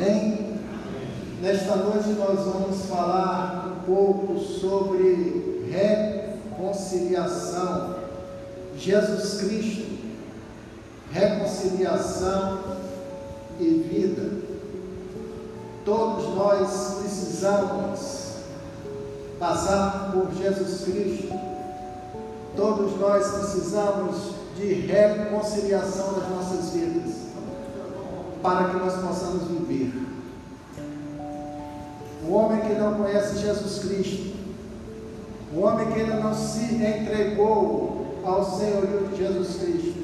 Amém? Nesta noite nós vamos falar um pouco sobre reconciliação. Jesus Cristo, reconciliação e vida. Todos nós precisamos passar por Jesus Cristo. Todos nós precisamos de reconciliação das nossas vidas, para que nós possamos viver. O homem que não conhece Jesus Cristo, o homem que ainda não se entregou ao senhorio de Jesus Cristo,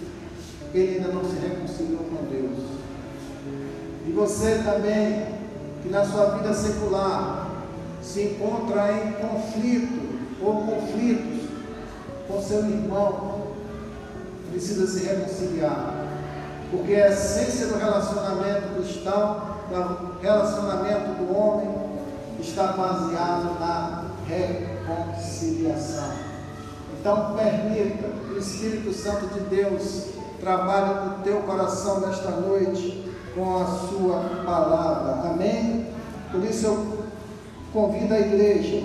ele ainda não se reconciliou com Deus. E você também, que na sua vida secular se encontra em conflito ou conflitos com seu irmão, precisa se reconciliar. Porque a essência do relacionamento cristão, do relacionamento do homem, está baseado na reconciliação. Então permita que o Espírito Santo de Deus trabalhe no teu coração nesta noite com a sua palavra. Amém? Por isso eu convido a igreja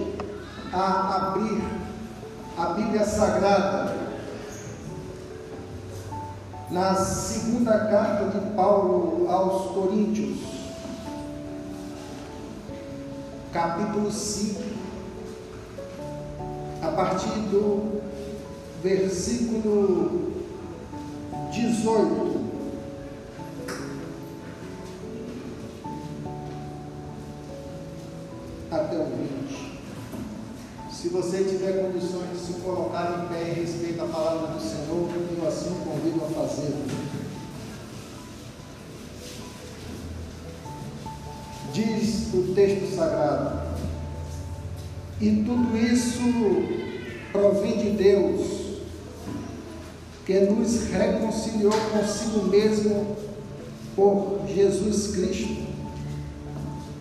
a abrir a Bíblia Sagrada na segunda carta de Paulo aos Coríntios, capítulo 5, a partir do versículo 18. Até o 20. Se você tiver condições de se colocar em pé em respeito à palavra do Senhor, eu assim convido a fazê-lo. Diz o texto sagrado, e tudo isso provém de Deus, que nos reconciliou consigo mesmo por Jesus Cristo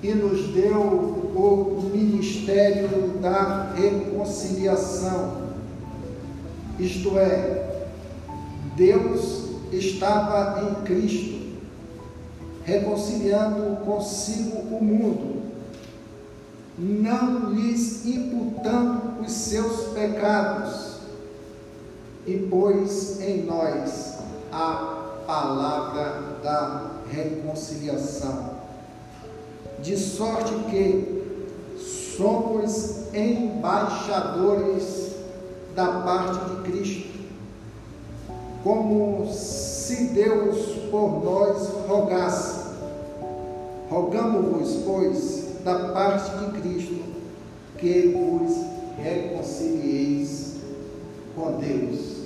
e nos deu o ministério da reconciliação. Isto é, Deus estava em Cristo, reconciliando consigo o mundo, não lhes imputando os seus pecados, e pôs em nós a palavra da reconciliação. De sorte que somos embaixadores da parte de Cristo, como se Deus por nós rogasse. Rogamos-vos, pois, da parte de Cristo, que vos reconcilieis com Deus.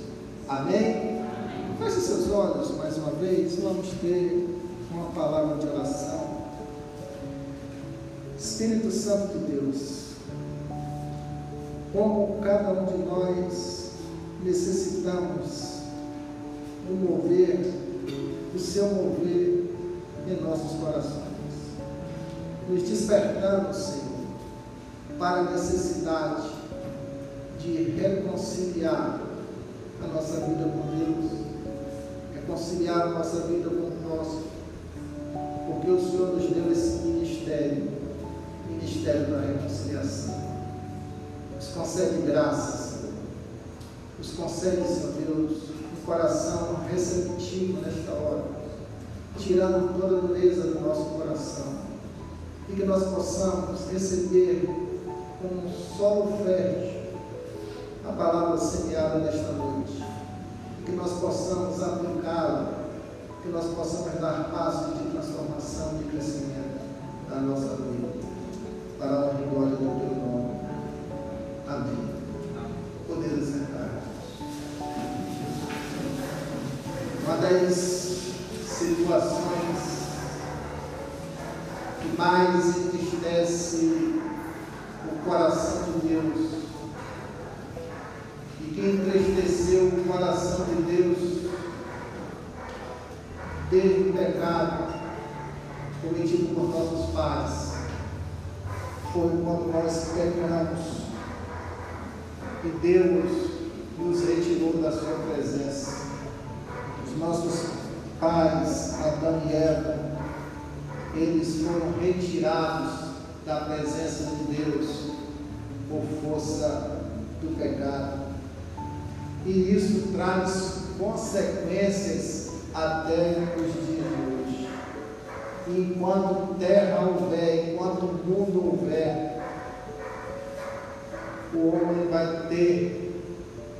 Amém? Feche seus olhos mais uma vez, vamos ter uma palavra de oração. Espírito Santo de Deus, como cada um de nós necessitamos do mover, do seu mover em nossos corações, nos despertando, Senhor, para a necessidade de reconciliar a nossa vida com Deus, reconciliar a nossa vida com o nosso, porque o Senhor nos deu esse ministério ministério da reconciliação. Nos concede graça, Senhor. Nos concede, Senhor Deus, coração receptivo nesta hora, tirando toda a dureza do nosso coração. E que nós possamos receber como um solo fértil a palavra semeada nesta noite. E que nós possamos aplicá-la, que nós possamos dar passos de transformação, de crescimento na nossa vida para a glória do teu nome. Amém. Das situações que mais entristece o coração de Deus. E que entristeceu o coração de Deus desde o pecado cometido por nossos pais. Foi quando nós pecamos. E Deus nos retirou da sua presença. Os nossos pais, Adão e Eva, eles foram retirados da presença de Deus por força do pecado. E isso traz consequências até os dias de hoje. E enquanto terra houver, enquanto mundo houver, o homem vai ter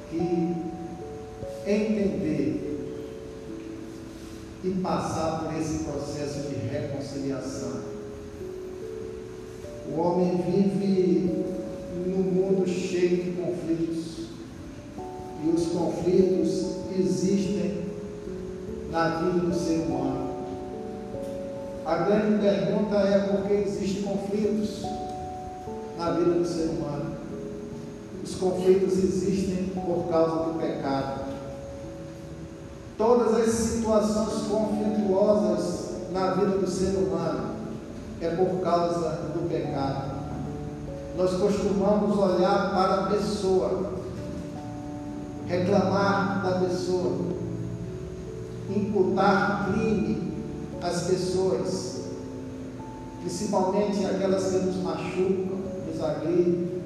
que entender e passar por esse processo de reconciliação. O homem vive num mundo cheio de conflitos. E os conflitos existem na vida do ser humano. A grande pergunta é por que existem conflitos na vida do ser humano. Os conflitos existem por causa do pecado. Todas as situações conflituosas na vida do ser humano é por causa do pecado. Nós costumamos olhar para a pessoa, reclamar da pessoa, imputar crime às pessoas, principalmente aquelas que nos machucam, nos agridem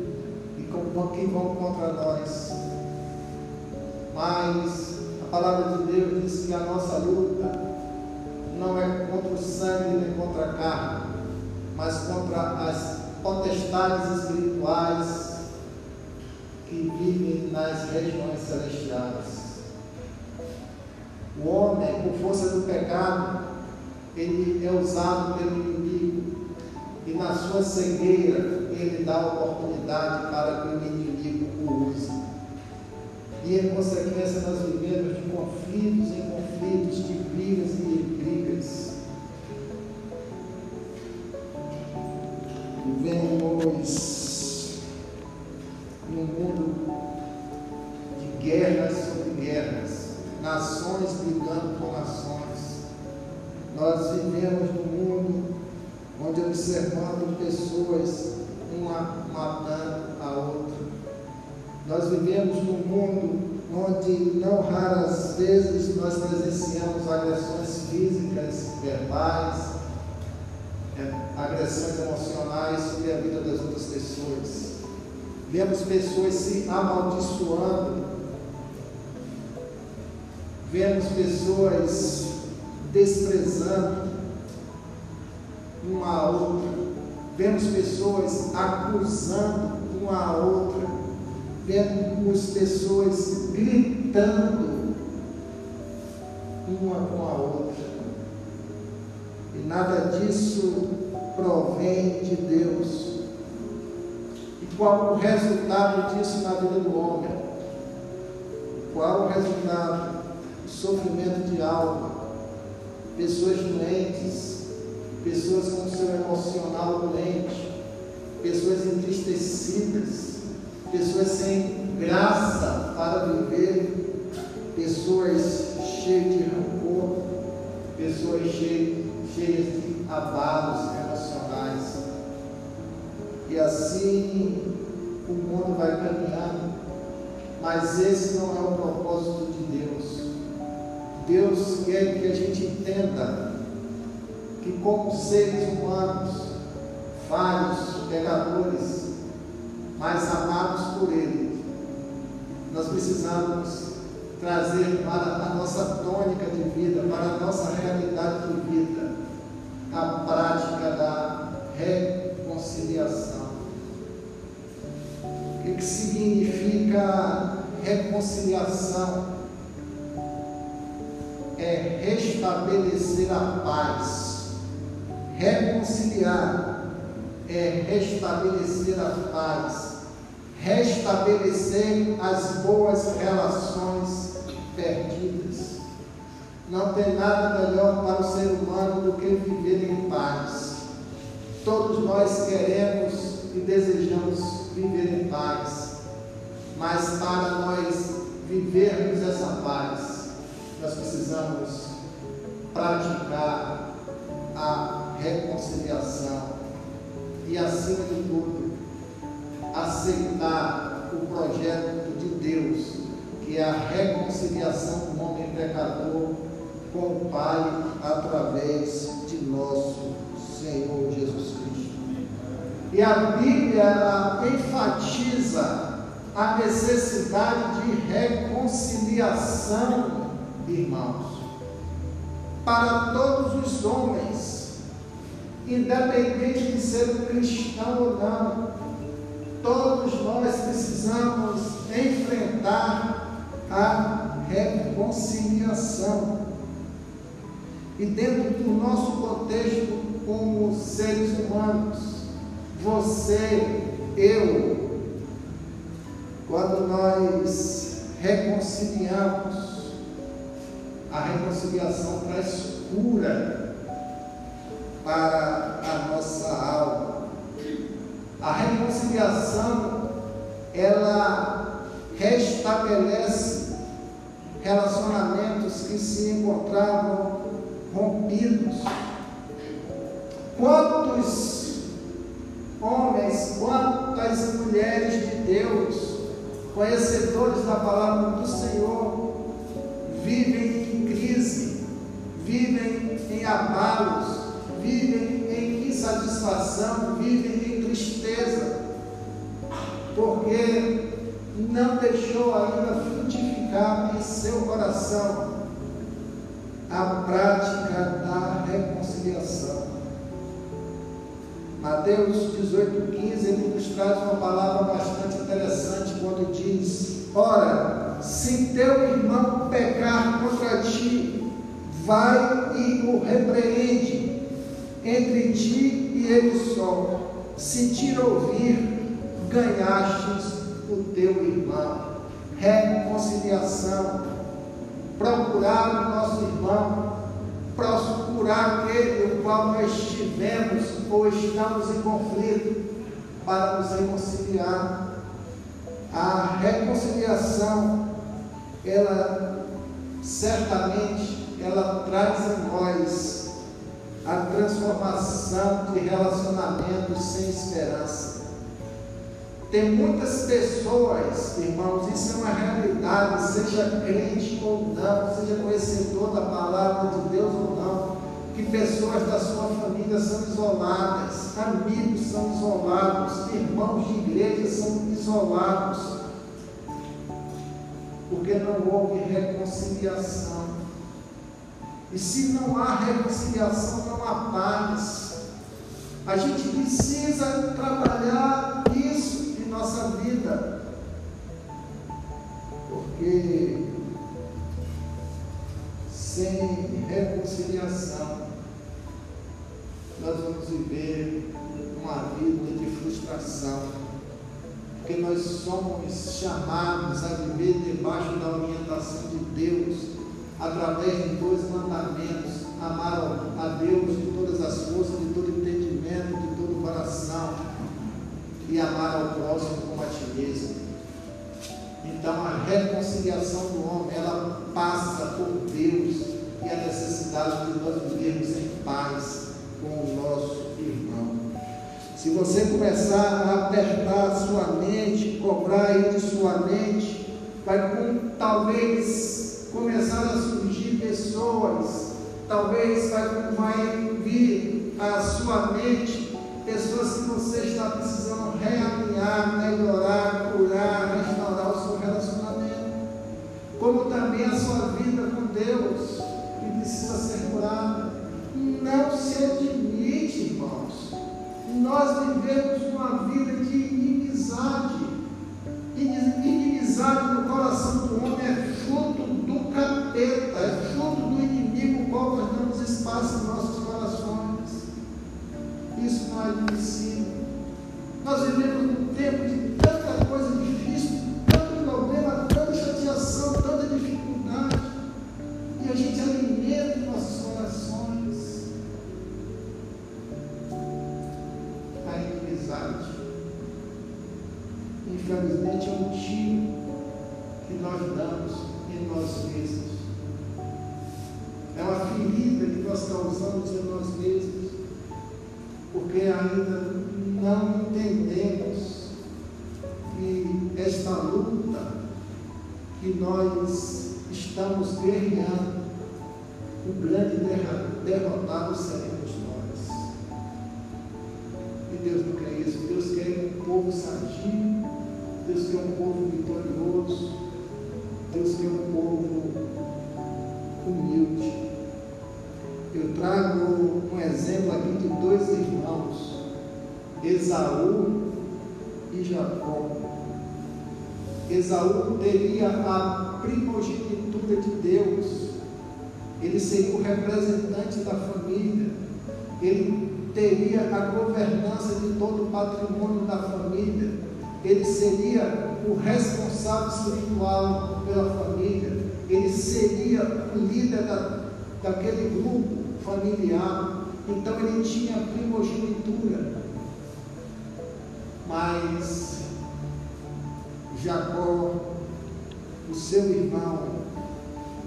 e que vão contra nós. Mas a palavra de Deus diz que a nossa luta não é contra o sangue nem contra a carne, mas contra as potestades espirituais que vivem nas regiões celestiais. O homem, por força do pecado, ele é usado pelo inimigo e na sua cegueira ele dá oportunidade para que o inimigo. E em consequência nós vivemos de conflitos em conflitos, de brigas e vezes nós presenciamos agressões físicas, verbais, é, agressões emocionais sobre a vida das outras pessoas. Vemos pessoas se amaldiçoando, vemos pessoas desprezando uma a outra, vemos pessoas acusando uma a outra. Vemos pessoas gritando uma com a outra. E nada disso provém de Deus. E qual o resultado disso na vida do homem? Qual o resultado? O sofrimento de alma, pessoas doentes, pessoas com seu emocional doente, pessoas entristecidas, pessoas sem graça para viver, pessoas cheias de pessoas cheias, de abalos emocionais. E assim o mundo vai caminhando, mas esse não é o propósito de Deus. Deus quer que a gente entenda que, como seres humanos, falhos, pecadores, mas amados por Ele. Nós precisamos trazer para a nossa tônica de vida, para a nossa realidade de vida, a prática da reconciliação. O que, que significa reconciliação? É restabelecer a paz. Reconciliar é restabelecer a paz restabelecer as boas relações perdidas. Não tem nada melhor para o ser humano do que viver em paz. Todos nós queremos e desejamos viver em paz, mas para nós vivermos essa paz, nós precisamos praticar a reconciliação e, acima de tudo, aceitar o projeto de Deus, é a reconciliação do homem pecador com o Pai através de nosso Senhor Jesus Cristo. E a Bíblia enfatiza a necessidade de reconciliação, irmãos, para todos os homens, independente de ser cristão ou não. Todos nós precisamos enfrentar a reconciliação. E dentro do nosso contexto como seres humanos, você, eu, quando nós reconciliamos, a reconciliação traz cura para a nossa alma. A reconciliação, ela restabelece relacionamentos que se encontravam rompidos. Quantos homens, quantas mulheres de Deus, conhecedores da palavra do Senhor, vivem em crise, vivem em abalos, vivem em insatisfação, vivem em tristeza, porque não deixou ainda frutificar em seu coração a prática da reconciliação. Mateus 18,15, ele nos traz uma palavra bastante interessante quando diz: Ora, se teu irmão pecar contra ti, vai e o repreende entre ti e ele só. Se te ouvir, ganhastes o teu irmão. Reconciliação procurar o nosso irmão, procurar aquele o qual nós estivemos ou estamos em conflito, para nos reconciliar. A reconciliação, ela certamente, ela traz a nós a transformação de relacionamentos sem esperança. Tem muitas pessoas, irmãos, isso é uma realidade, seja crente ou não, seja conhecedor da palavra de Deus ou não, que pessoas da sua família são isoladas, amigos são isolados, irmãos de igreja são isolados, porque não houve reconciliação. E se não há reconciliação, não há paz. A gente precisa trabalhar isso nossa vida. Porque sem reconciliação, nós vamos viver uma vida de frustração. Porque nós somos chamados a viver debaixo da orientação de Deus, através de dois mandamentos: amar a Deus de todas as forças, de todo entendimento, de todo coração e amar ao próximo como a ti mesmo. Então a reconciliação do homem, ela passa por Deus e a necessidade de nós vivermos em paz com o nosso irmão. Se você começar a apertar a sua mente, cobrar de sua mente, vai talvez começar a surgir pessoas, talvez vai, vai vir à sua mente pessoas que você está precisando realinhar, melhorar, curar, restaurar o seu relacionamento, como também a sua vida com Deus, que precisa ser curada. Não se admite, irmãos. Nós vivemos uma vida de inimizade. Inimizade no coração do homem é fruto do capeta, é fruto do inimigo, qual nós damos espaço em nossos admissível. Nós vivemos num tempo de tanta coisa difícil, tanto problema, tanta chateação, tanta dificuldade. E a gente alimenta nossos corações a inimizade. Infelizmente é um tiro que nós damos em nós mesmos. É uma ferida que nós causamos em nós mesmos porque ainda não entendemos que esta luta que nós estamos guerreando, o grande derrotado seremos nós. E Deus não quer isso. Deus quer um povo sadio. Deus quer um povo vitorioso. Deus quer um povo humilde. Eu trago um exemplo aqui de dois irmãos, Esaú e Jacó. Esaú teria a primogenitura de Deus, ele seria o representante da família, ele teria a governança de todo o patrimônio da família, ele seria o responsável espiritual pela família, ele seria o líder da, daquele grupo familiar, então ele tinha primogenitura. Mas Jacó, o seu irmão,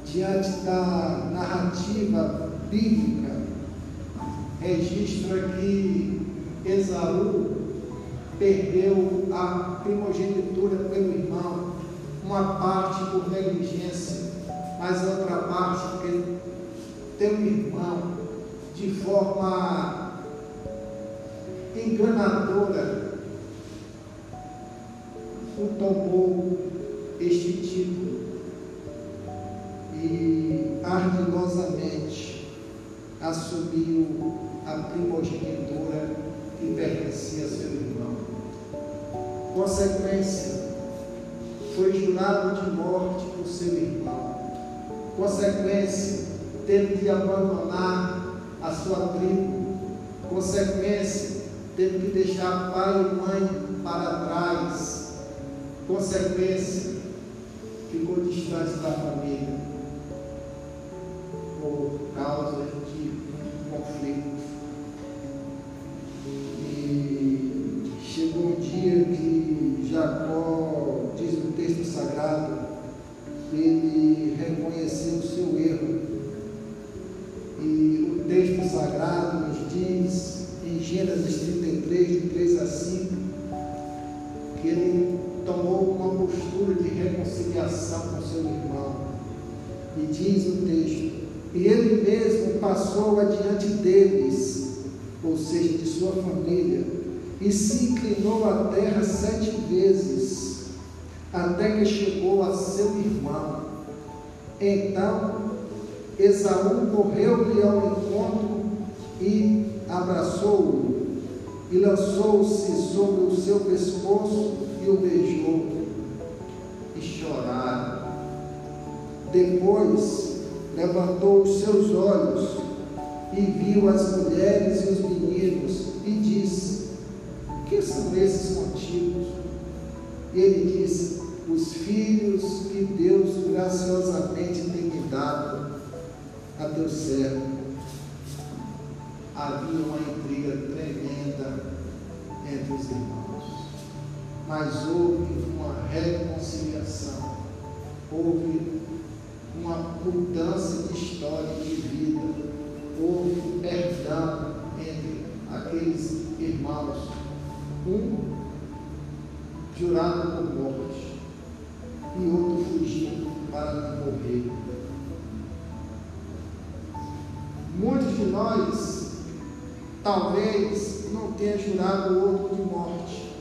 diante da narrativa bíblica, registra que Esaú perdeu a primogenitura pelo irmão, uma parte por negligência, mas outra parte porque teu irmão, de forma enganadora, tomou este título e ardilosamente assumiu a primogenitura que pertencia a seu irmão. Consequência, foi jurado de morte por seu irmão. Consequência, teve de abandonar a sua tribo. Consequência, teve que deixar pai e mãe para trás. Consequência, ficou distante da família por causa de passou adiante deles, ou seja, de sua família, e se inclinou à terra sete vezes, até que chegou a seu irmão. Então Esaú correu-lhe ao encontro e abraçou-o, e lançou-se sobre o seu pescoço e o beijou, e choraram. Depois levantou os seus olhos e viu as mulheres e os meninos, e disse: Que são esses contigo? E ele disse: Os filhos que Deus graciosamente tem me dado a teu servo. Havia uma intriga tremenda entre os irmãos, mas houve uma reconciliação, houve uma mudança de história de vida, houve perdão entre aqueles irmãos, um jurado por morte e outro fugindo para não morrer. Muitos de nós talvez não tenha jurado o outro de morte,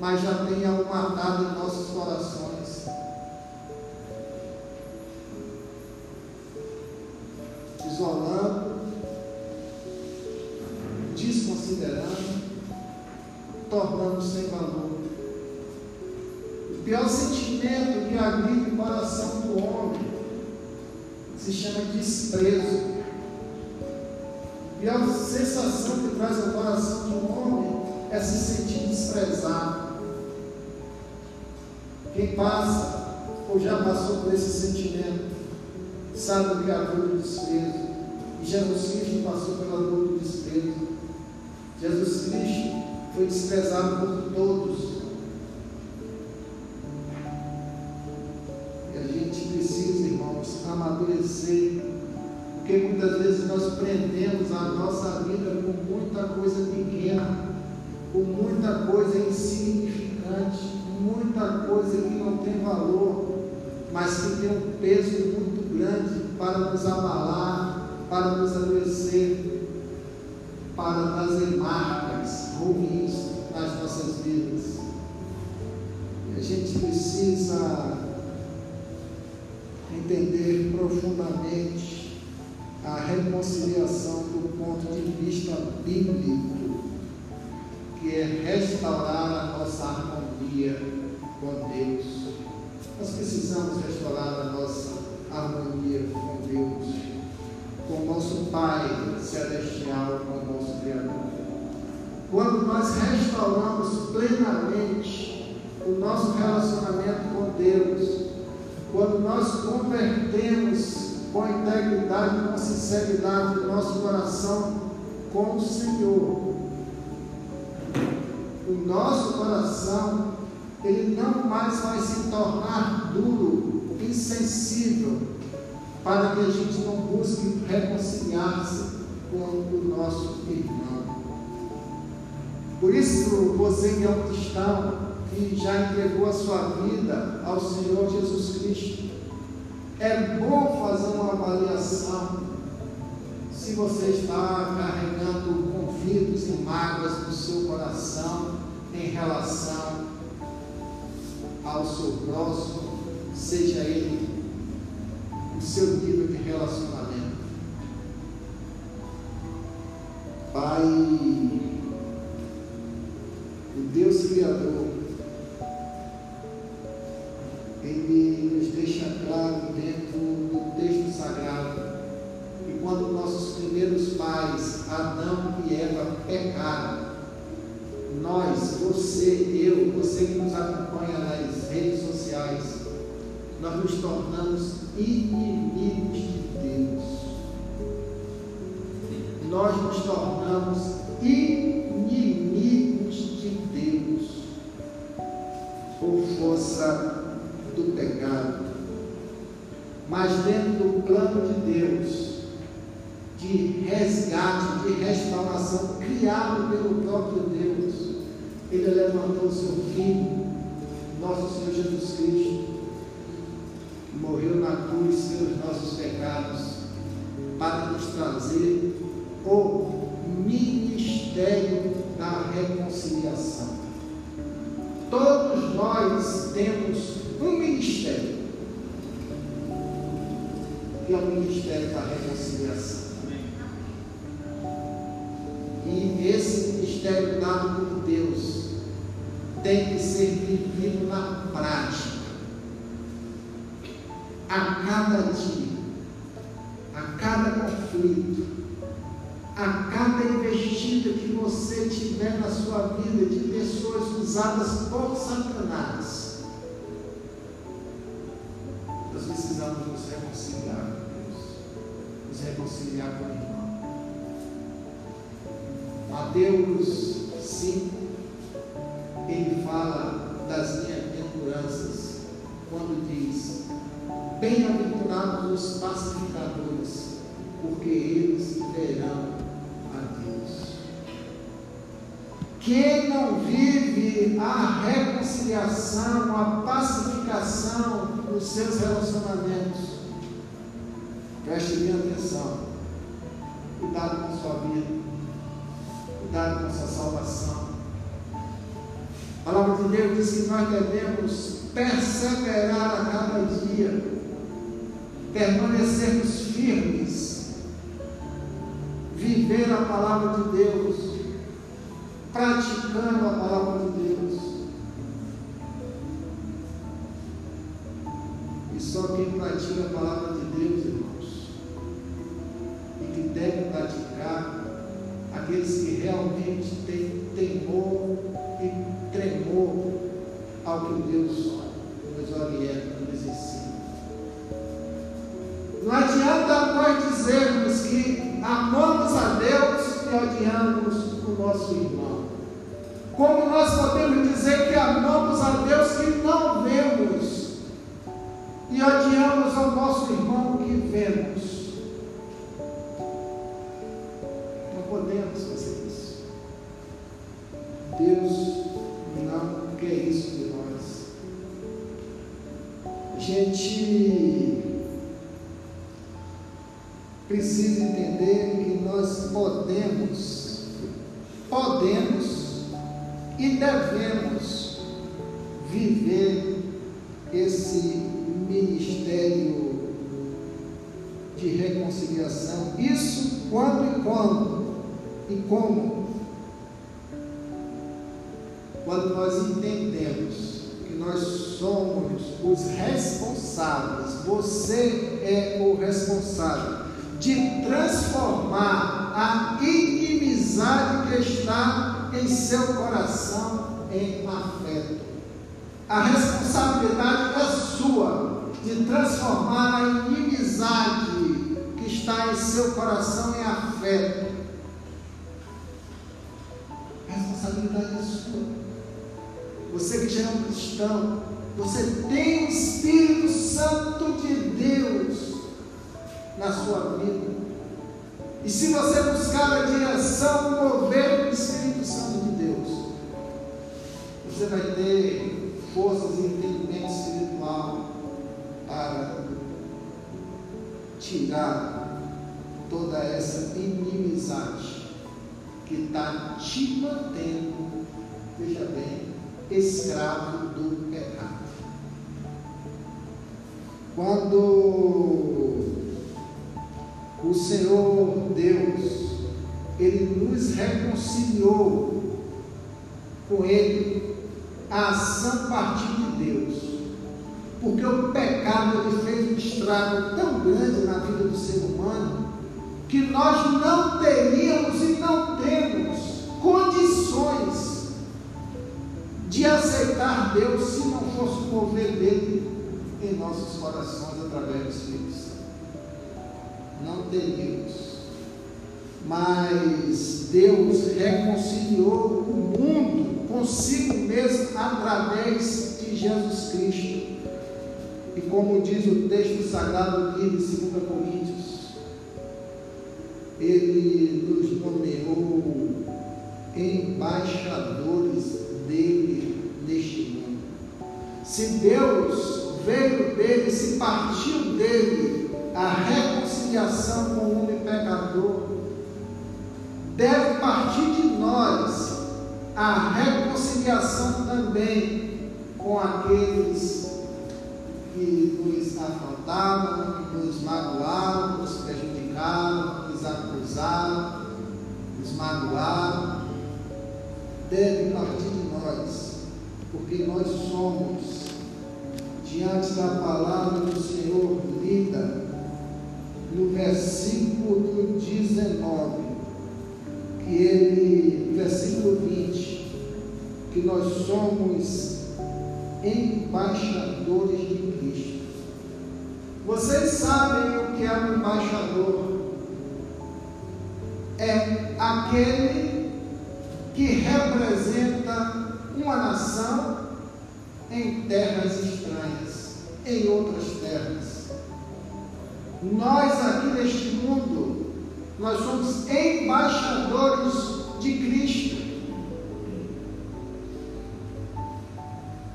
mas já tenha o matado em nossos corações. Isolando, sem valor. O pior sentimento que agride o coração do homem se chama desprezo. A sensação que traz ao coração um homem é se sentir desprezado. Quem passa ou já passou por esse sentimento sabe o que é a dor do desprezo. E Jesus Cristo passou pela dor do desprezo. Jesus Cristo foi desprezado por todos. E a gente precisa, irmãos, amadurecer porque muitas vezes nós prendemos a nossa vida com muita coisa pequena, com muita coisa insignificante, muita coisa que não tem valor, mas que tem um peso muito grande para nos abalar, para nos adoecer, para trazer marcas ruins nas nossas vidas. E a gente precisa entender profundamente a reconciliação do ponto de vista bíblico, que é restaurar a nossa harmonia com Deus. Nós precisamos restaurar a nossa harmonia com Deus, com o nosso Pai Celestial, com o nosso Criador. Quando nós restauramos plenamente o nosso relacionamento com Deus, quando nós convertemos com integridade, com sinceridade o nosso coração com o Senhor, o nosso coração ele não mais vai se tornar duro, insensível, para que a gente não busque reconciliar-se com o nosso irmão. Por isso, você que é um cristão, que já entregou a sua vida ao Senhor Jesus Cristo, é bom fazer uma avaliação se você está carregando conflitos e mágoas no seu coração em relação ao seu próximo, seja ele o seu nível de relacionamento. Pai, Deus Criador, ele nos deixa claro dentro do texto sagrado que quando nossos primeiros pais, Adão e Eva, pecaram, nós, você, eu, você que nos acompanha nas redes sociais, nós nos tornamos inimigos de Deus. Nós nos tornamos força do pecado. Mas dentro do plano de Deus, de resgate, de restauração, criado pelo próprio Deus, Ele levantou o seu Filho, nosso Senhor Jesus Cristo, que morreu na cruz pelos nossos pecados, para nos trazer o ministério da reconciliação. Nós temos um ministério, que é o ministério da reconciliação. E esse ministério dado por Deus tem que ser vivido na prática. A cada dia, a cada conflito, a cada investida que você tiver na sua vida de pessoas usadas por Satanás, nós precisamos nos reconciliar com Deus, nos reconciliar com o irmão. Mateus 5, ele fala das bem-aventuranças, quando diz: Bem-aventurados os pacificadores, porque eles verão a Deus. Quem não vive a reconciliação, a pacificação nos seus relacionamentos, preste bem atenção, cuidado com sua vida cuidado com sua salvação. A palavra de Deus diz que nós devemos perseverar a cada dia, permanecermos firmes, viver a palavra de Deus, praticando a palavra de Deus. E só quem pratica a palavra de Deus, irmãos, e que deve praticar, aqueles que realmente têm temor e tremor ao que Deus nos orienta, nos ensina. Não adianta nós dizermos que amamos a Deus e odiamos o nosso irmão. Como nós podemos dizer que amamos a Deus que não vemos e odiamos ao nosso irmão que vemos? Precisa entender que nós podemos, podemos E devemos viver esse ministério de reconciliação. Isso quando e quando e como? Quando nós entendemos que nós somos os responsáveis, você é o responsável de transformar a inimizade que está em seu coração em afeto. A responsabilidade é sua de transformar a inimizade que está em seu coração em afeto. A responsabilidade é sua. Você que já é um cristão, você tem o Espírito Santo de Deus na sua vida. E se você buscar a direção, o mover do Espírito Santo de Deus, você vai ter forças e entendimento espiritual para tirar toda essa inimizade que está te mantendo, veja bem, escravo do pecado. Quando Senhor Deus, Ele nos reconciliou com Ele, a ação partir de Deus. Porque o pecado ele fez um estrago tão grande na vida do ser humano que nós não teríamos e não temos condições de aceitar Deus se não fosse o mover dele em nossos corações através do Espírito Santo. Não teríamos. Mas Deus reconciliou o mundo consigo mesmo através de Jesus Cristo. E como diz o texto sagrado do livro de 2 Coríntios, Ele nos nomeou embaixadores dele neste mundo. Se Deus veio dele, se partiu dele a reconciliação com o homem pecador, deve partir de nós a reconciliação também com aqueles que nos afrontaram, que nos magoaram, nos prejudicaram, nos acusaram, nos magoaram. Deve partir de nós, porque nós somos diante da palavra do Senhor lida no versículo 19, que ele, versículo 20, que nós somos embaixadores de Cristo. Vocês sabem o que é um embaixador? É aquele que representa uma nação em terras estranhas, em outras terras. Nós aqui neste mundo, nós somos embaixadores de Cristo.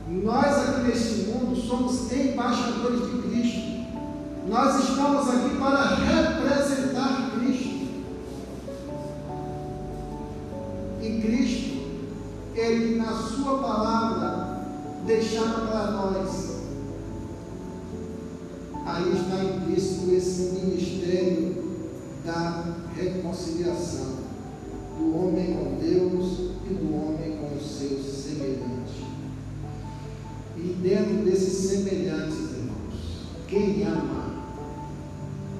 Nós aqui neste mundo somos embaixadores de Cristo. Nós estamos aqui para representar Cristo. E Cristo, Ele na Sua palavra, deixaram para nós. Aí está implícito esse ministério da reconciliação do homem com Deus e do homem com os seus semelhantes. E dentro desses semelhantes, irmãos, quem ama,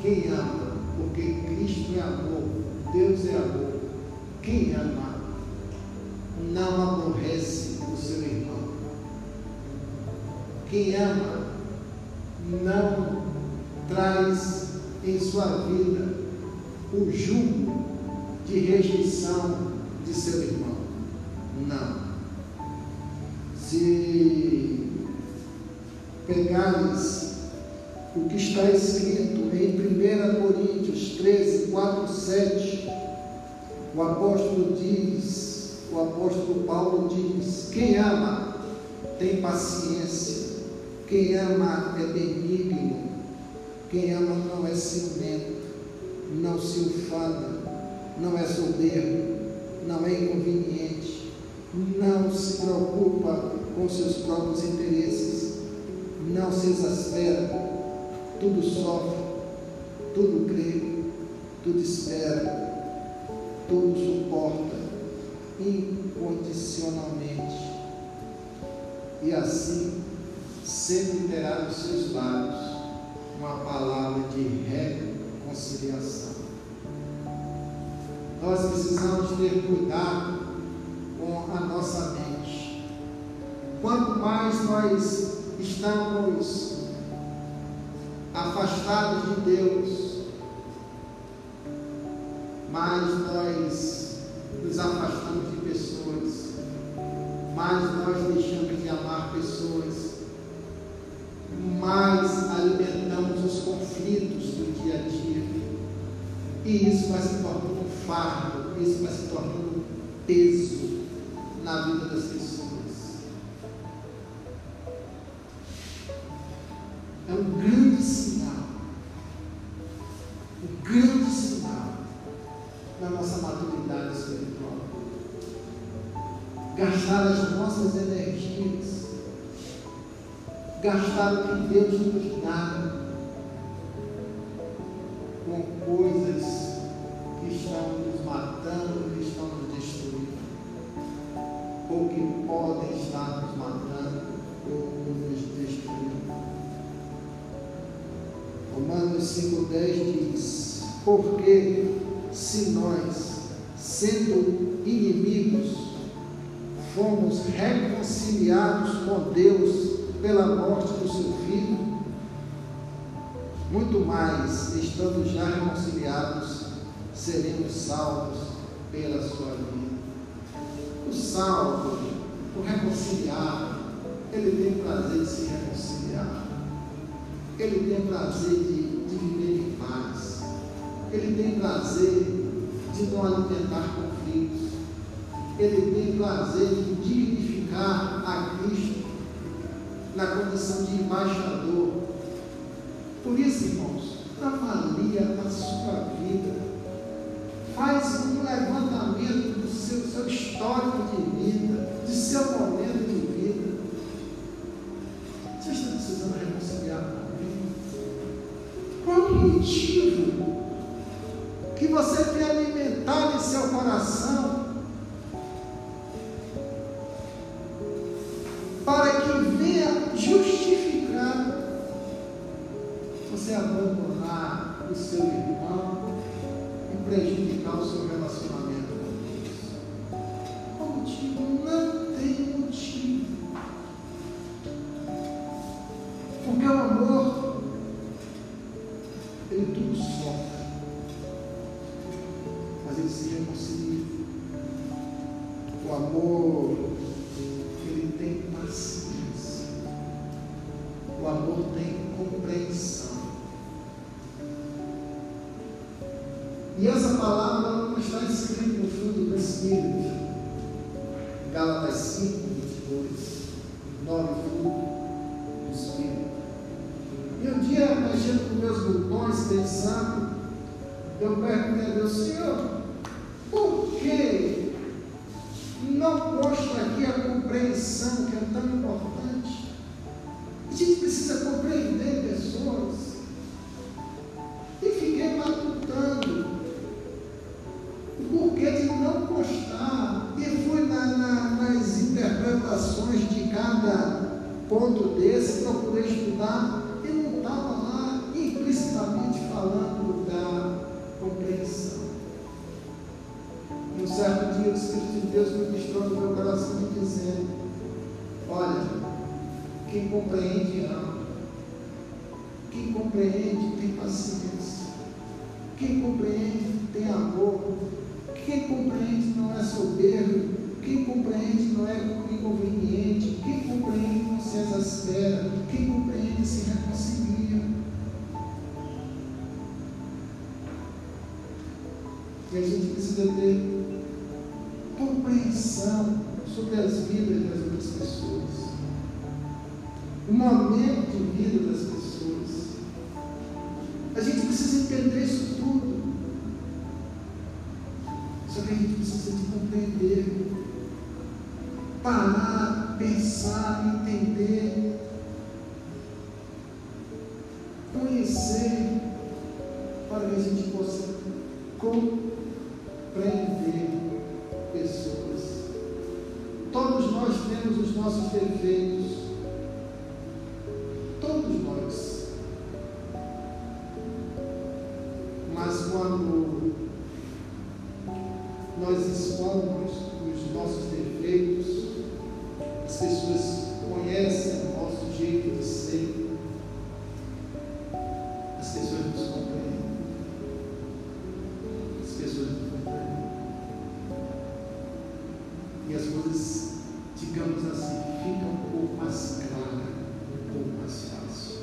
quem ama, porque Cristo é amor, Deus é amor, quem ama, não aborrece o seu irmão. Quem ama não traz em sua vida o jugo de rejeição de seu irmão. Não. Se pegares o que está escrito em 1 Coríntios 13, 4, 7, o apóstolo diz, o apóstolo Paulo diz: quem ama tem paciência quem ama é benigno, quem ama não é ciumento, não se ufana, não é soberbo, não é inconveniente, não se preocupa com seus próprios interesses, não se exaspera, tudo sofre, tudo crê, tudo espera, tudo suporta incondicionalmente. E assim sempre terá nos seus lábios uma palavra de reconciliação. Nós precisamos ter cuidado com a nossa mente. Quanto mais nós estamos afastados de Deus, mais nós nos afastamos de pessoas, mais nós deixamos de amar pessoas, mais alimentamos os conflitos do dia a dia. E isso vai se tornando um fardo, isso vai se tornando um peso na vida das pessoas. É um grande sinal, um grande sinal da nossa maturidade espiritual. Gastar as gastar o que Deus nos dá com coisas que estão nos matando, que estão nos destruindo, ou que podem estar nos matando ou nos destruindo. Romanos 5,10 diz: Porque se nós, sendo inimigos, fomos reconciliados com Deus pela morte do seu filho, muito mais, estando já reconciliados, seremos salvos pela sua vida. O salvo, o reconciliado, ele tem prazer de se reconciliar. Ele tem prazer de, de viver em paz. Ele tem prazer de não alimentar conflitos. Ele tem prazer de dignificar a na condição de embaixador por isso, irmãos, avalia a sua vida. Faz um levantamento do seu, seu histórico de vida, de seu momento de vida. Você está precisando reconciliar com? Qual o motivo que você tem alimentado em seu coração justificar você abandonar o seu irmão e prejudicar o seu relacionamento com Deus? Qual motivo? Não tem motivo. Porque o amor, ele tudo sofre, mas ele se reconcilia. Senhor, por que não mostra aqui a compreensão que é tão importante? A gente precisa compreender pessoas. E fiquei matutando o porquê de não constar. E fui na, na, nas interpretações de cada ponto desse, procurei estudar, e não estava lá implicitamente falando da compreensão. Um certo dia o Espírito de Deus me ministrou no meu coração me dizendo, olha, quem compreende ama. Quem compreende tem paciência. Quem compreende tem amor. Quem compreende não é soberbo. Quem compreende não é inconveniente. Quem compreende não se exaspera. Quem compreende se reconcilia. E a gente precisa ter compreensão sobre as vidas das outras pessoas o momento de vida das pessoas. A gente precisa entender isso tudo. Só que a gente precisa de compreender. parar, pensar, entender, conhecer, para que a gente possa compreender Todos nós temos os nossos defeitos. Todos nós. Mas quando nós expomos os nossos defeitos, as pessoas conhecem o nosso jeito de ser, as pessoas E as coisas, digamos assim, ficam um pouco mais claras, um pouco mais fácil.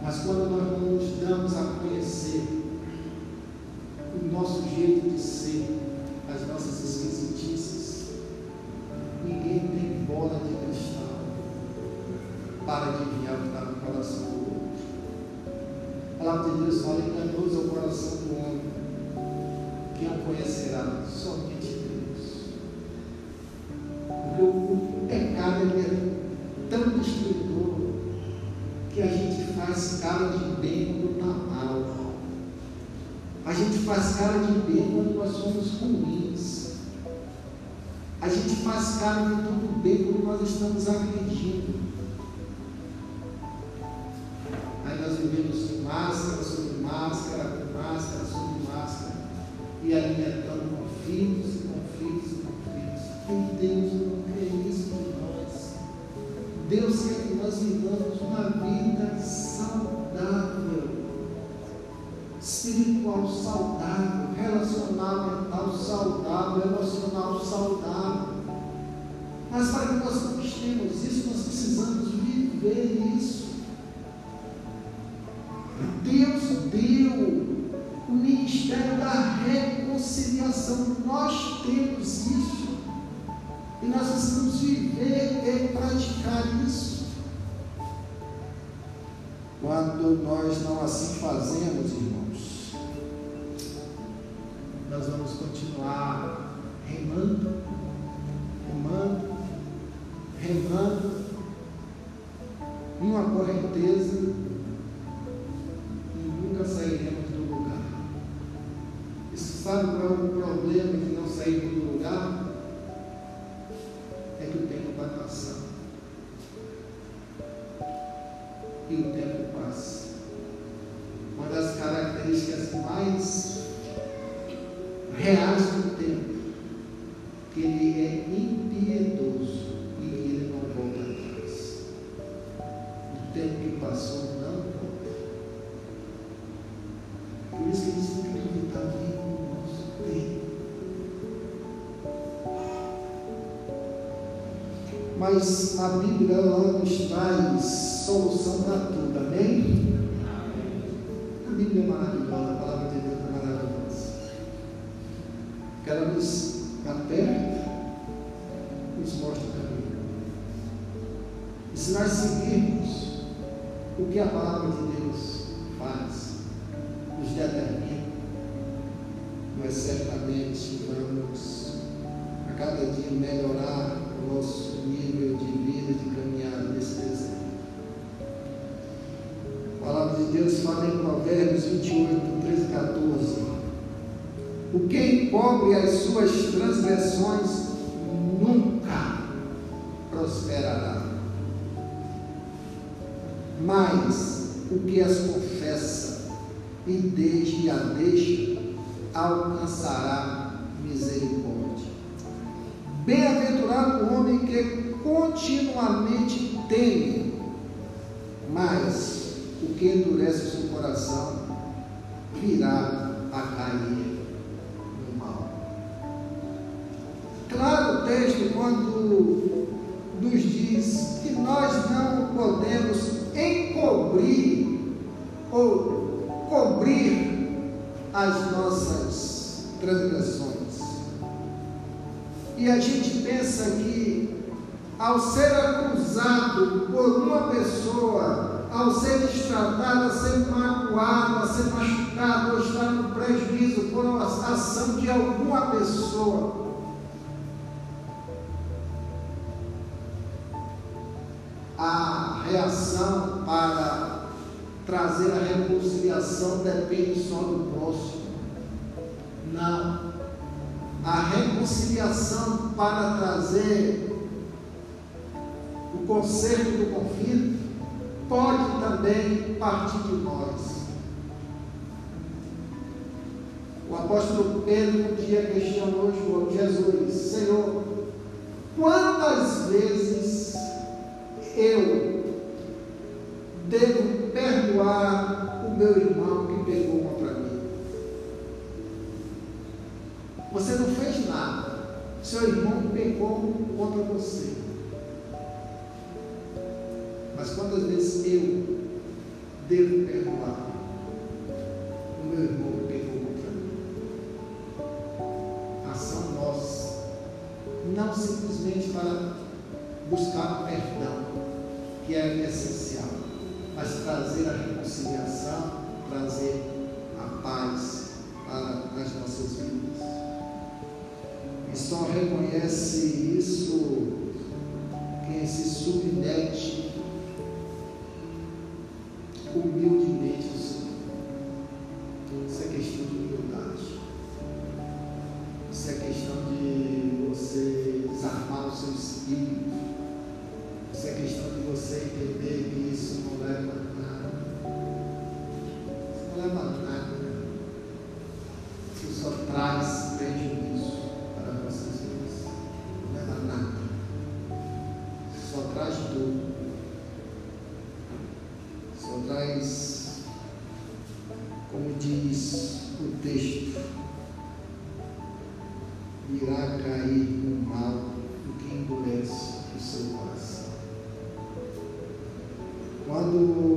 Mas quando nós não nos damos a conhecer o nosso jeito de ser, as nossas esquisitices, ninguém tem bola de cristal para adivinhar o que está no coração do outro. A palavra de Deus fala: enganoso é o coração do homem. Quem o conhecerá? Somente cara de bem quando está mal. A gente faz cara de bem quando nós somos ruins. A gente faz cara de tudo bem quando nós estamos agredindo. Saudável, emocional saudável. Mas para que nós conquistemos isso, nós precisamos viver isso. Deus deu o ministério da reconciliação. Nós temos isso. E nós precisamos viver e praticar isso. Quando nós não assim fazemos, irmãos, nós vamos continuar remando, Mas a Bíblia ela nos traz solução para Provérbios 28, 13 e 14. O que encobre as suas transgressões nunca prosperará. Mas o que as confessa e desde a deixa alcançará misericórdia. Bem-aventurado o homem que continuamente teme, que endurece o seu coração virá a cair no mal. Claro o texto quando nos diz que nós não podemos encobrir ou cobrir as nossas transgressões. E a gente pensa que ao ser acusado por uma pessoa, ao ser escaldada, a ser magoado, a ser machucado, ou estar no prejuízo por uma ação de alguma pessoa. A reação para trazer a reconciliação depende só do próximo. Não. A reconciliação para trazer o conserto do conflito pode também partir de nós. O apóstolo Pedro um dia questionou João, Jesus, Senhor, quantas vezes eu devo perdoar o meu irmão que pegou contra mim? Você não fez nada, seu irmão pegou contra você. Quantas vezes eu devo perdoar o meu irmão que mim? Ação nossa. Não simplesmente para buscar perdão, que é essencial, mas trazer a reconciliação, trazer a paz para as nossas vidas. E só reconhece isso quem se submete who Quando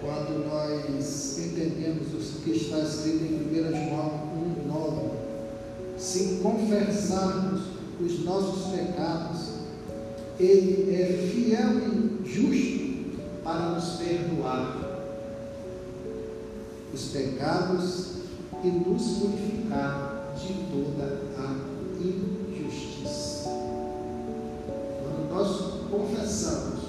quando nós entendemos o que está escrito em 1 João 1,9, se confessarmos os nossos pecados, Ele é fiel e justo para nos perdoar os pecados e nos purificar de toda confessamos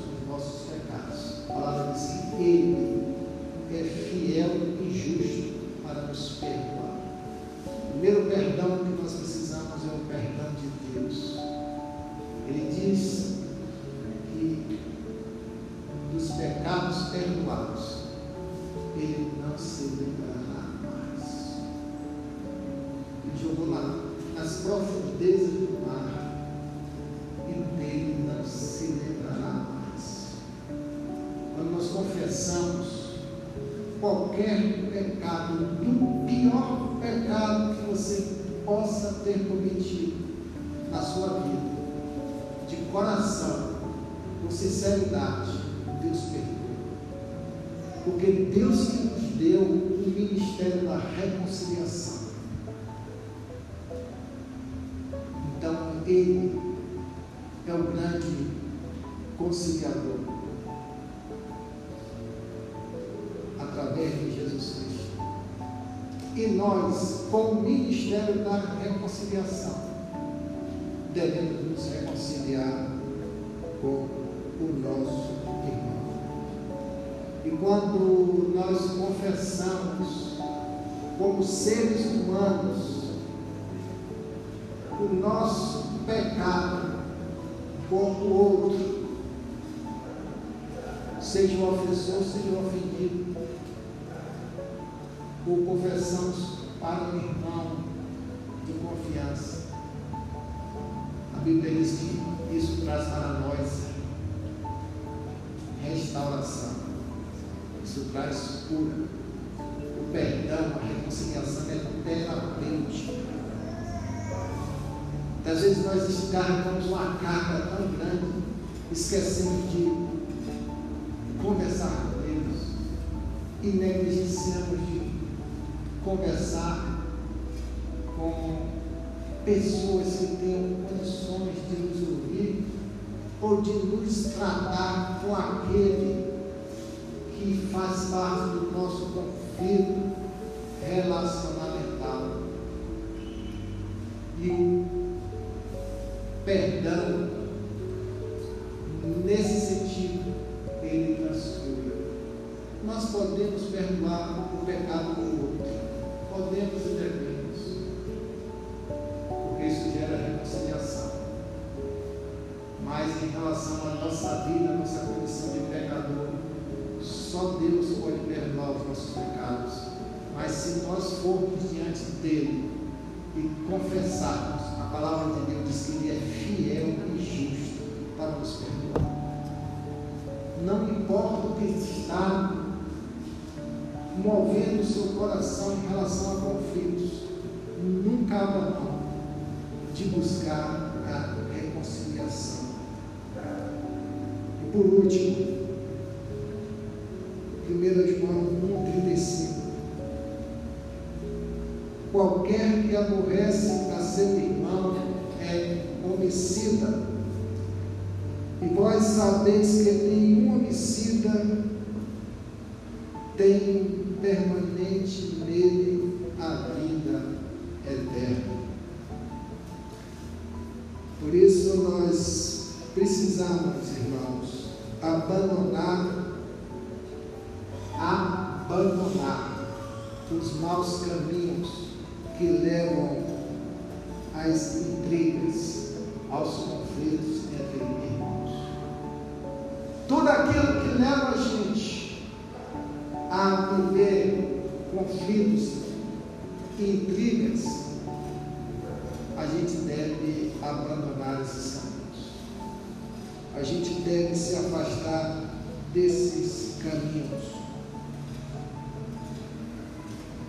conciliador. através de Jesus Cristo. E nós, com o ministério da reconciliação, devemos nos reconciliar com o nosso irmão. E quando nós confessamos como seres humanos, o nosso pecado com o outro, seja o ofensor, seja o ofendido, ou confessamos para o irmão de confiança. A Bíblia diz que isso traz para nós restauração. Isso traz cura. O perdão, a reconciliação é terapêutica. Às vezes nós descarregamos uma carga tão grande, esquecemos de conversar com Deus e negligenciamos de conversar com pessoas que tenham condições de nos ouvir ou de nos tratar com aquele que faz parte do nosso conflito relacionamental. E o perdão, nesse sentido. Nós podemos perdoar o pecado do outro, podemos e devemos, porque isso gera reconciliação. Mas em relação à nossa vida, à nossa condição de pecador, só Deus pode perdoar os nossos pecados. Mas se nós formos diante dele e confessarmos, a palavra de Deus diz que ele é fiel e justo para nos perdoar. Não importa o que está movendo o seu coração em relação a conflitos, nunca mão de buscar a reconciliação. E por último, 1 João 1,35 Qualquer que aborrece a seu irmão é homicida. E vós sabeis que nenhum homicida tem precisamos,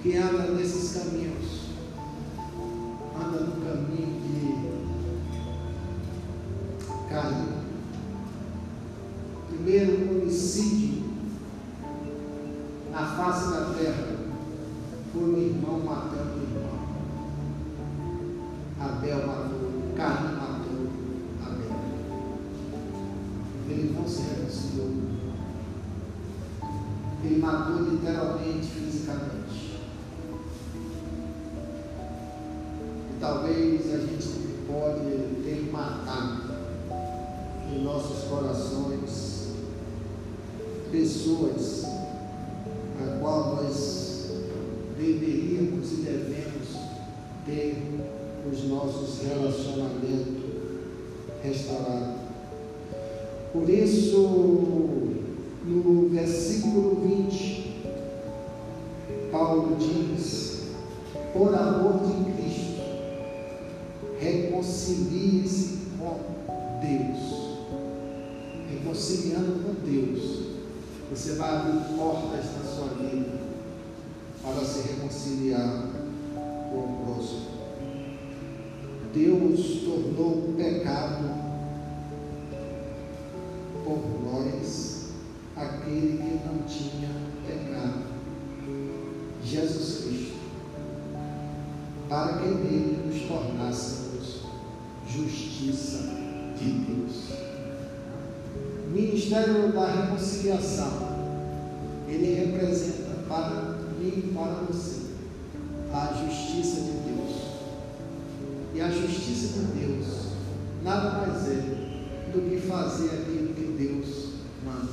Quem anda nesses caminhos, anda no caminho de Caim. Primeiro homicídio na face da terra foi o irmão matando o irmão. Abel matou, Caim matou Abel. Ele não se reconciliou. Ele matou literalmente, fisicamente. Talvez a gente pode ter matado em nossos corações pessoas a qual nós deveríamos e devemos ter os nossos relacionamentos restaurados. Por isso, no versículo 20, Paulo diz: por amor de reconcilie-se com Deus. Reconciliando com Deus, você vai abrir portas na sua vida para se reconciliar com o próximo. Deus tornou pecado por nós aquele que não tinha pecado, Jesus Cristo, para que nele nos tornássemos justiça de Deus. O ministério da reconciliação, ele representa para mim e para você a justiça de Deus. E a justiça de Deus nada mais é do que fazer aquilo que Deus manda.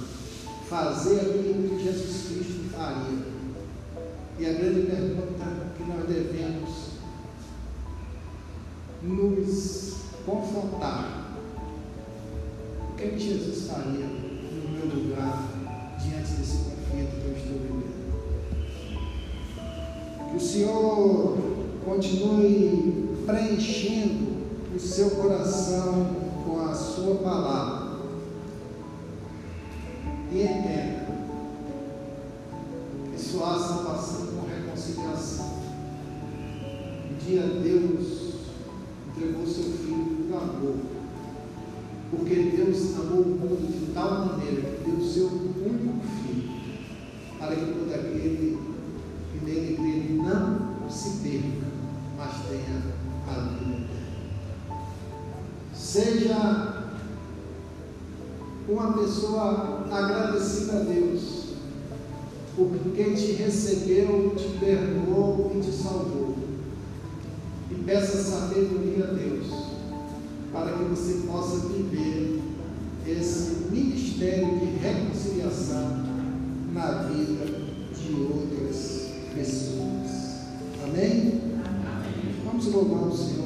Fazer aquilo que Jesus Cristo faria. E a grande pergunta que nós devemos nos confrontar. O que, é que Jesus faria no meu lugar diante desse conflito que eu estou vivendo? Que o Senhor continue preenchendo o seu coração com a sua palavra. E entenda que sua passando por reconciliação. Um dia Deus Deus amou o mundo de tal maneira que deu o seu único filho, para que todo aquele que nele crê não se perca, mas tenha a vida Seja uma pessoa agradecida a Deus por quem te recebeu, te perdoou e te salvou. E peça sabedoria a Deus para que você possa viver esse ministério de reconciliação na vida de outras pessoas. Amém? Amém. Vamos louvar o Senhor.